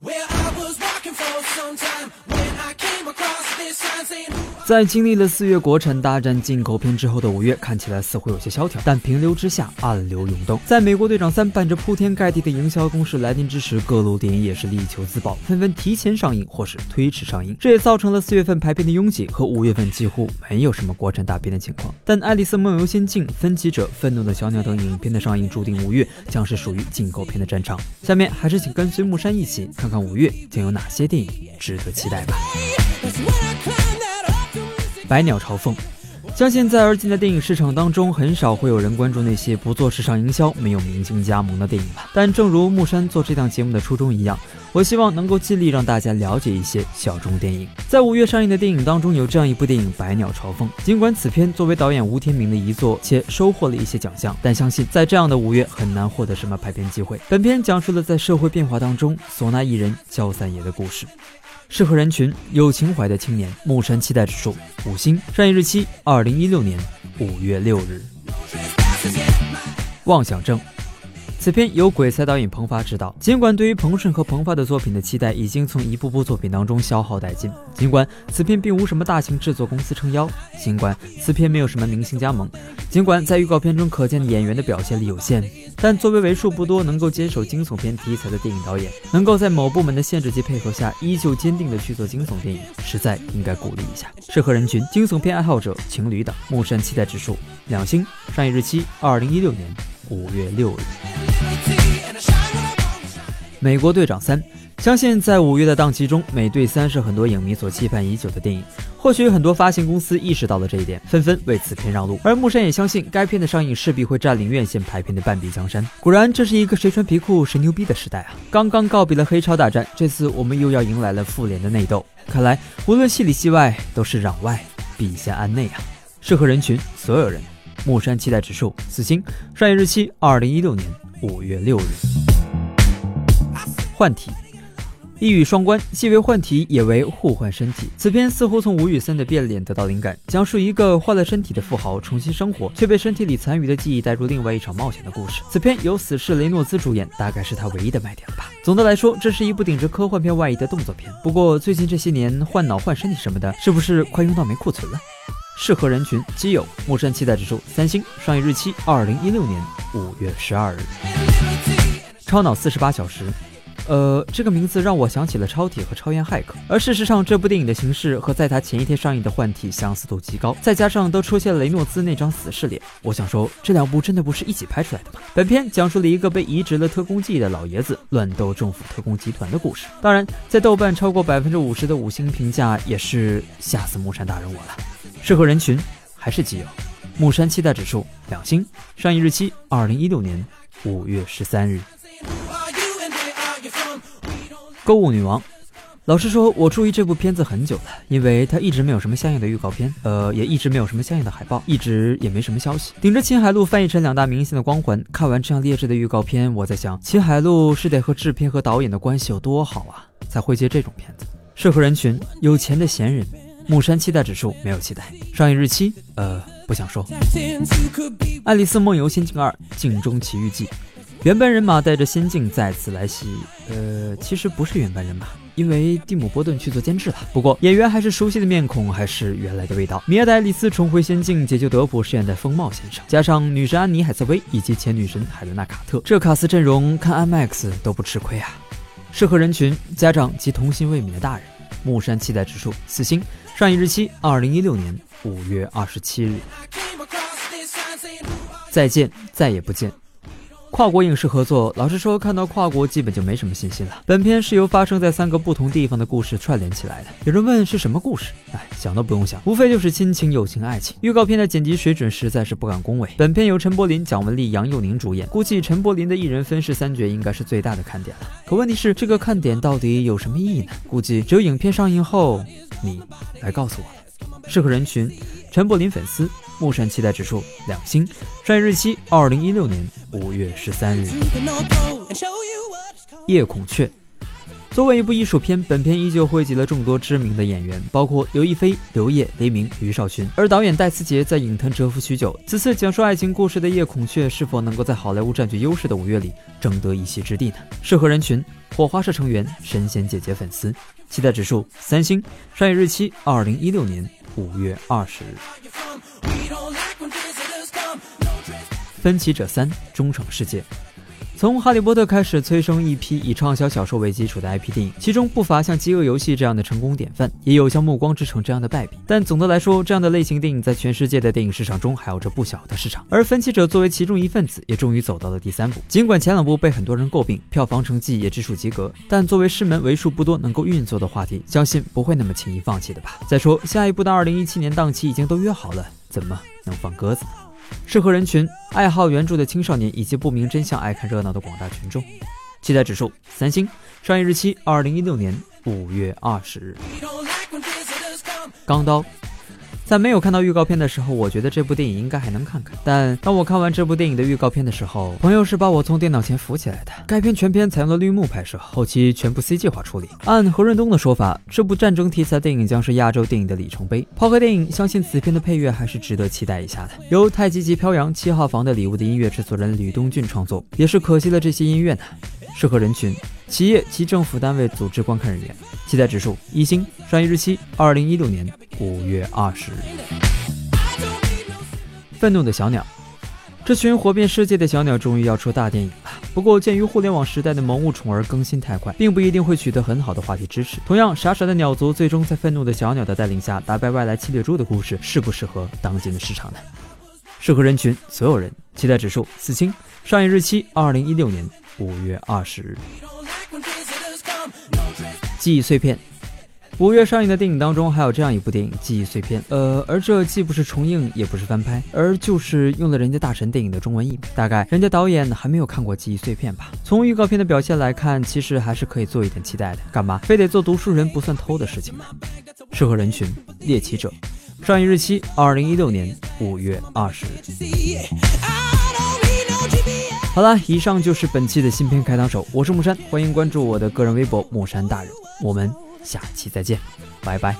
Where 在经历了四月国产大战进口片之后的五月，看起来似乎有些萧条，但平流之下暗流涌动。在美国队长三伴着铺天盖地的营销攻势来临之时，各路电影也是力求自保，纷纷提前上映或是推迟上映，这也造成了四月份排片的拥挤和五月份几乎没有什么国产大片的情况。但《爱丽丝梦游仙境》《分歧者》《愤怒的小鸟》等影片的上映，注定五月将是属于进口片的战场。下面还是请跟随木山一起看看五月将有哪些电影值得期待吧。百鸟朝凤，相信在而今的电影市场当中，很少会有人关注那些不做市场营销、没有明星加盟的电影吧。但正如木山做这档节目的初衷一样，我希望能够尽力让大家了解一些小众电影。在五月上映的电影当中，有这样一部电影《百鸟朝凤》。尽管此片作为导演吴天明的遗作，且收获了一些奖项，但相信在这样的五月很难获得什么排片机会。本片讲述了在社会变化当中，唢呐艺人焦三爷的故事。适合人群有情怀的青年，木山期待指数五星，上映日期二零一六年五月六日。妄想症。此片由鬼才导演彭发执导。尽管对于彭顺和彭发的作品的期待已经从一部部作品当中消耗殆尽，尽管此片并无什么大型制作公司撑腰，尽管此片没有什么明星加盟，尽管在预告片中可见演员的表现力有限，但作为为数不多能够坚守惊悚片题材的电影导演，能够在某部门的限制及配合下依旧坚定的去做惊悚电影，实在应该鼓励一下。适合人群：惊悚片爱好者、情侣党。木山期待指数两星，上映日期二零一六年五月六日。美国队长三，相信在五月的档期中，美队三是很多影迷所期盼已久的电影。或许很多发行公司意识到了这一点，纷纷为此片让路。而木山也相信，该片的上映势必会占领院线排片的半壁江山。果然，这是一个谁穿皮裤谁牛逼的时代啊！刚刚告别了黑超大战，这次我们又要迎来了复联的内斗。看来，无论戏里戏外，都是攘外必先安内啊！适合人群，所有人。木山期待指数四星，上映日期二零一六年五月六日。换题，一语双关，既为换体，也为互换身体。此片似乎从吴宇森的变脸得到灵感，讲述一个换了身体的富豪重新生活，却被身体里残余的记忆带入另外一场冒险的故事。此片由死侍雷诺兹主演，大概是他唯一的卖点了吧。总的来说，这是一部顶着科幻片外衣的动作片。不过最近这些年换脑换身体什么的，是不是快用到没库存了？适合人群：基友。木山期待指数三星，上映日期二零一六年五月十二日。超脑四十八小时。呃，这个名字让我想起了超体和超验骇客，而事实上，这部电影的形式和在他前一天上映的《幻体》相似度极高，再加上都出现了雷诺兹那张死侍脸，我想说，这两部真的不是一起拍出来的吗？本片讲述了一个被移植了特工记忆的老爷子乱斗政府特工集团的故事。当然，在豆瓣超过百分之五十的五星评价，也是吓死木山大人我了。适合人群还是基友。木山期待指数两星，上映日期二零一六年五月十三日。购物女王，老实说，我注意这部片子很久了，因为它一直没有什么相应的预告片，呃，也一直没有什么相应的海报，一直也没什么消息。顶着秦海璐翻译成两大明星的光环，看完这样劣质的预告片，我在想，秦海璐是得和制片和导演的关系有多好啊，才会接这种片子？适合人群：有钱的闲人。木山期待指数没有期待，上映日期，呃，不想说。爱丽丝梦游仙境二：镜中奇遇记。原班人马带着仙境再次来袭，呃，其实不是原班人马，因为蒂姆·波顿去做监制了。不过演员还是熟悉的面孔，还是原来的味道。米娅·戴里斯重回仙境，解救德普饰演的风貌先生，加上女神安妮·海瑟薇以及前女神海伦娜·卡特，这卡斯阵容看 IMAX 都不吃亏啊！适合人群：家长及童心未泯的大人。木山期待指数四星，上映日期二零一六年五月二十七日。再见，再也不见。跨国影视合作，老实说，看到跨国基本就没什么信心了。本片是由发生在三个不同地方的故事串联起来的。有人问是什么故事？哎，想都不用想，无非就是亲情、友情、爱情。预告片的剪辑水准实在是不敢恭维。本片由陈柏霖、蒋雯丽、杨佑宁主演，估计陈柏霖的一人分饰三角应该是最大的看点了。可问题是，这个看点到底有什么意义呢？估计只有影片上映后，你来告诉我。适合人群：陈柏霖粉丝。木山期待指数两星，上映日期二零一六年五月十三日。夜孔雀。作为一部艺术片，本片依旧汇集了众多知名的演员，包括刘亦菲、刘烨、黎明、于少群。而导演戴思杰在影坛蛰伏许久，此次讲述爱情故事的《夜孔雀》是否能够在好莱坞占据优势的五月里争得一席之地呢？适合人群：火花社成员、神仙姐姐粉丝。期待指数三星。上映日期：二零一六年五月二十日。分歧者三：忠诚世界。从《哈利波特》开始催生一批以畅销小说为基础的 IP 电影，其中不乏像《饥饿游戏》这样的成功典范，也有像《暮光之城》这样的败笔。但总的来说，这样的类型电影在全世界的电影市场中还有着不小的市场。而《分歧者》作为其中一份子，也终于走到了第三部。尽管前两部被很多人诟病，票房成绩也只属及格，但作为师门为数不多能够运作的话题，相信不会那么轻易放弃的吧。再说，下一部的2017年档期已经都约好了，怎么能放鸽子呢？适合人群：爱好原著的青少年以及不明真相、爱看热闹的广大群众。期待指数三星。上映日期：二零一六年五月二十日。钢刀。在没有看到预告片的时候，我觉得这部电影应该还能看看。但当我看完这部电影的预告片的时候，朋友是把我从电脑前扶起来的。该片全片采用了绿幕拍摄，后期全部 CG 化处理。按何润东的说法，这部战争题材电影将是亚洲电影的里程碑。抛开电影，相信此片的配乐还是值得期待一下的。由太极旗飘扬七号房的礼物的音乐制作人吕东俊创作，也是可惜了这些音乐呢。适合人群：企业及政府单位组织观看人员。期待指数一星。上映日期：二零一六年。五月二十日，愤怒的小鸟，这群火遍世界的小鸟终于要出大电影了。不过，鉴于互联网时代的萌物宠儿更新太快，并不一定会取得很好的话题支持。同样，傻傻的鸟族最终在愤怒的小鸟的带领下打败外来侵略猪的故事，适不适合当今的市场呢？适合人群所有人。期待指数四星。上映日期：二零一六年五月二十日。记忆碎片。五月上映的电影当中，还有这样一部电影《记忆碎片》。呃，而这既不是重映，也不是翻拍，而就是用了人家大神电影的中文译名。大概人家导演还没有看过《记忆碎片》吧？从预告片的表现来看，其实还是可以做一点期待的。干嘛非得做读书人不算偷的事情吗？适合人群：猎奇者。上映日期：二零一六年五月二十日。好了，以上就是本期的新片开膛手，我是木山，欢迎关注我的个人微博木山大人，我们。下期再见，拜拜。